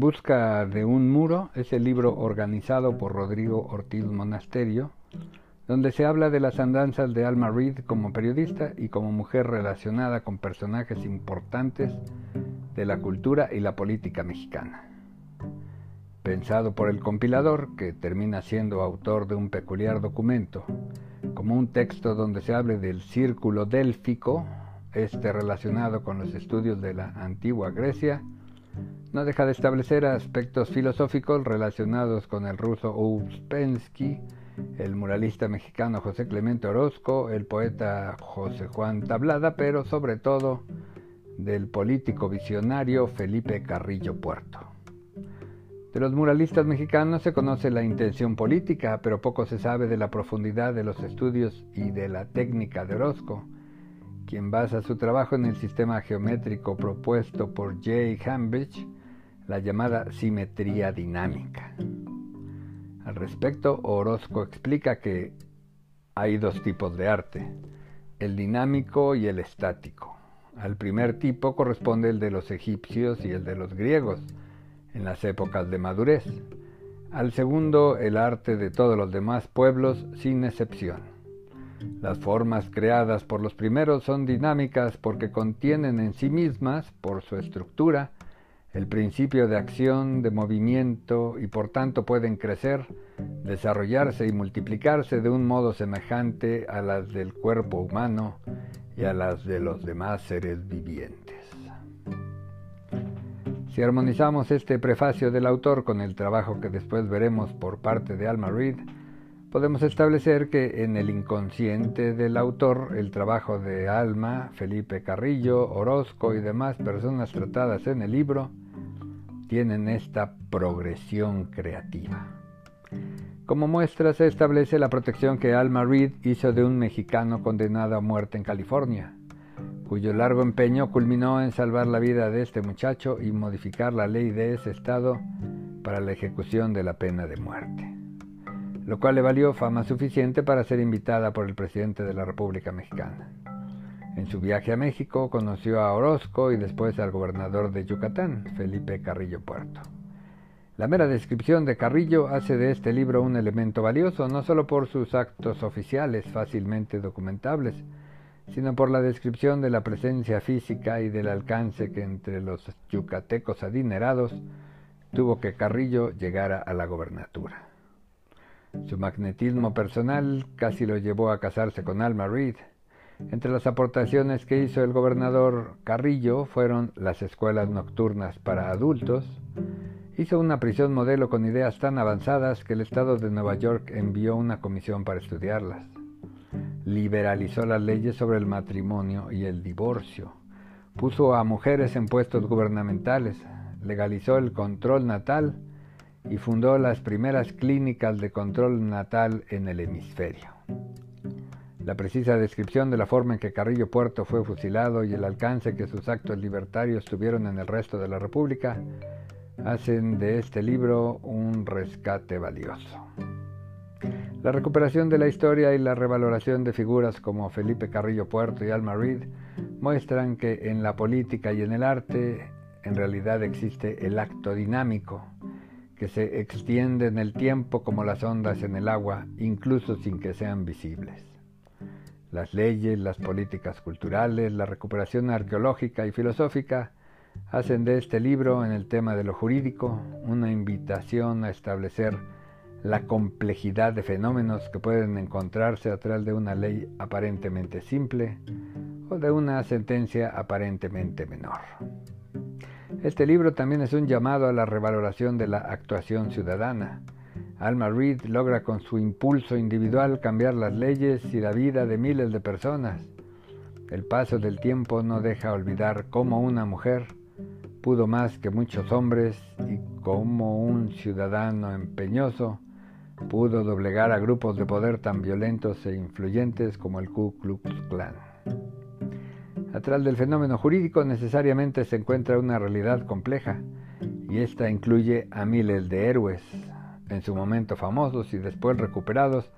Busca de un muro es el libro organizado por Rodrigo Ortiz Monasterio, donde se habla de las andanzas de Alma Reed como periodista y como mujer relacionada con personajes importantes de la cultura y la política mexicana. Pensado por el compilador, que termina siendo autor de un peculiar documento, como un texto donde se hable del círculo délfico, este relacionado con los estudios de la antigua Grecia, no deja de establecer aspectos filosóficos relacionados con el ruso Ouspensky, el muralista mexicano José Clemente Orozco, el poeta José Juan Tablada, pero sobre todo del político visionario Felipe Carrillo Puerto. De los muralistas mexicanos se conoce la intención política, pero poco se sabe de la profundidad de los estudios y de la técnica de Orozco, quien basa su trabajo en el sistema geométrico propuesto por Jay Hambridge, la llamada simetría dinámica. Al respecto, Orozco explica que hay dos tipos de arte, el dinámico y el estático. Al primer tipo corresponde el de los egipcios y el de los griegos, en las épocas de madurez. Al segundo, el arte de todos los demás pueblos, sin excepción. Las formas creadas por los primeros son dinámicas porque contienen en sí mismas, por su estructura, el principio de acción, de movimiento y por tanto pueden crecer, desarrollarse y multiplicarse de un modo semejante a las del cuerpo humano y a las de los demás seres vivientes. Si armonizamos este prefacio del autor con el trabajo que después veremos por parte de Alma Reed, podemos establecer que en el inconsciente del autor el trabajo de Alma, Felipe Carrillo, Orozco y demás personas tratadas en el libro tienen esta progresión creativa. Como muestra se establece la protección que Alma Reed hizo de un mexicano condenado a muerte en California, cuyo largo empeño culminó en salvar la vida de este muchacho y modificar la ley de ese estado para la ejecución de la pena de muerte lo cual le valió fama suficiente para ser invitada por el presidente de la República Mexicana. En su viaje a México conoció a Orozco y después al gobernador de Yucatán, Felipe Carrillo Puerto. La mera descripción de Carrillo hace de este libro un elemento valioso, no solo por sus actos oficiales fácilmente documentables, sino por la descripción de la presencia física y del alcance que entre los yucatecos adinerados tuvo que Carrillo llegara a la gobernatura. Su magnetismo personal casi lo llevó a casarse con Alma Reed. Entre las aportaciones que hizo el gobernador Carrillo fueron las escuelas nocturnas para adultos. Hizo una prisión modelo con ideas tan avanzadas que el Estado de Nueva York envió una comisión para estudiarlas. Liberalizó las leyes sobre el matrimonio y el divorcio. Puso a mujeres en puestos gubernamentales. Legalizó el control natal y fundó las primeras clínicas de control natal en el hemisferio. La precisa descripción de la forma en que Carrillo Puerto fue fusilado y el alcance que sus actos libertarios tuvieron en el resto de la República hacen de este libro un rescate valioso. La recuperación de la historia y la revaloración de figuras como Felipe Carrillo Puerto y Alma Reed muestran que en la política y en el arte en realidad existe el acto dinámico, que se extiende en el tiempo como las ondas en el agua, incluso sin que sean visibles. Las leyes, las políticas culturales, la recuperación arqueológica y filosófica hacen de este libro en el tema de lo jurídico una invitación a establecer la complejidad de fenómenos que pueden encontrarse atrás de una ley aparentemente simple o de una sentencia aparentemente menor. Este libro también es un llamado a la revaloración de la actuación ciudadana. Alma Reed logra con su impulso individual cambiar las leyes y la vida de miles de personas. El paso del tiempo no deja olvidar cómo una mujer pudo más que muchos hombres y cómo un ciudadano empeñoso pudo doblegar a grupos de poder tan violentos e influyentes como el Ku Klux Klan. Atrás del fenómeno jurídico necesariamente se encuentra una realidad compleja, y esta incluye a miles de héroes, en su momento famosos y después recuperados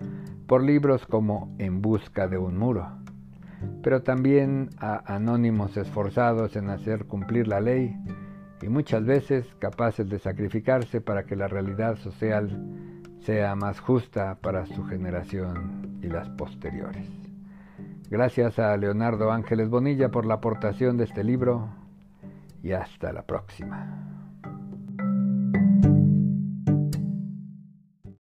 por libros como En busca de un muro, pero también a anónimos esforzados en hacer cumplir la ley y muchas veces capaces de sacrificarse para que la realidad social sea más justa para su generación y las posteriores. Gracias a Leonardo Ángeles Bonilla por la aportación de este libro y hasta la próxima.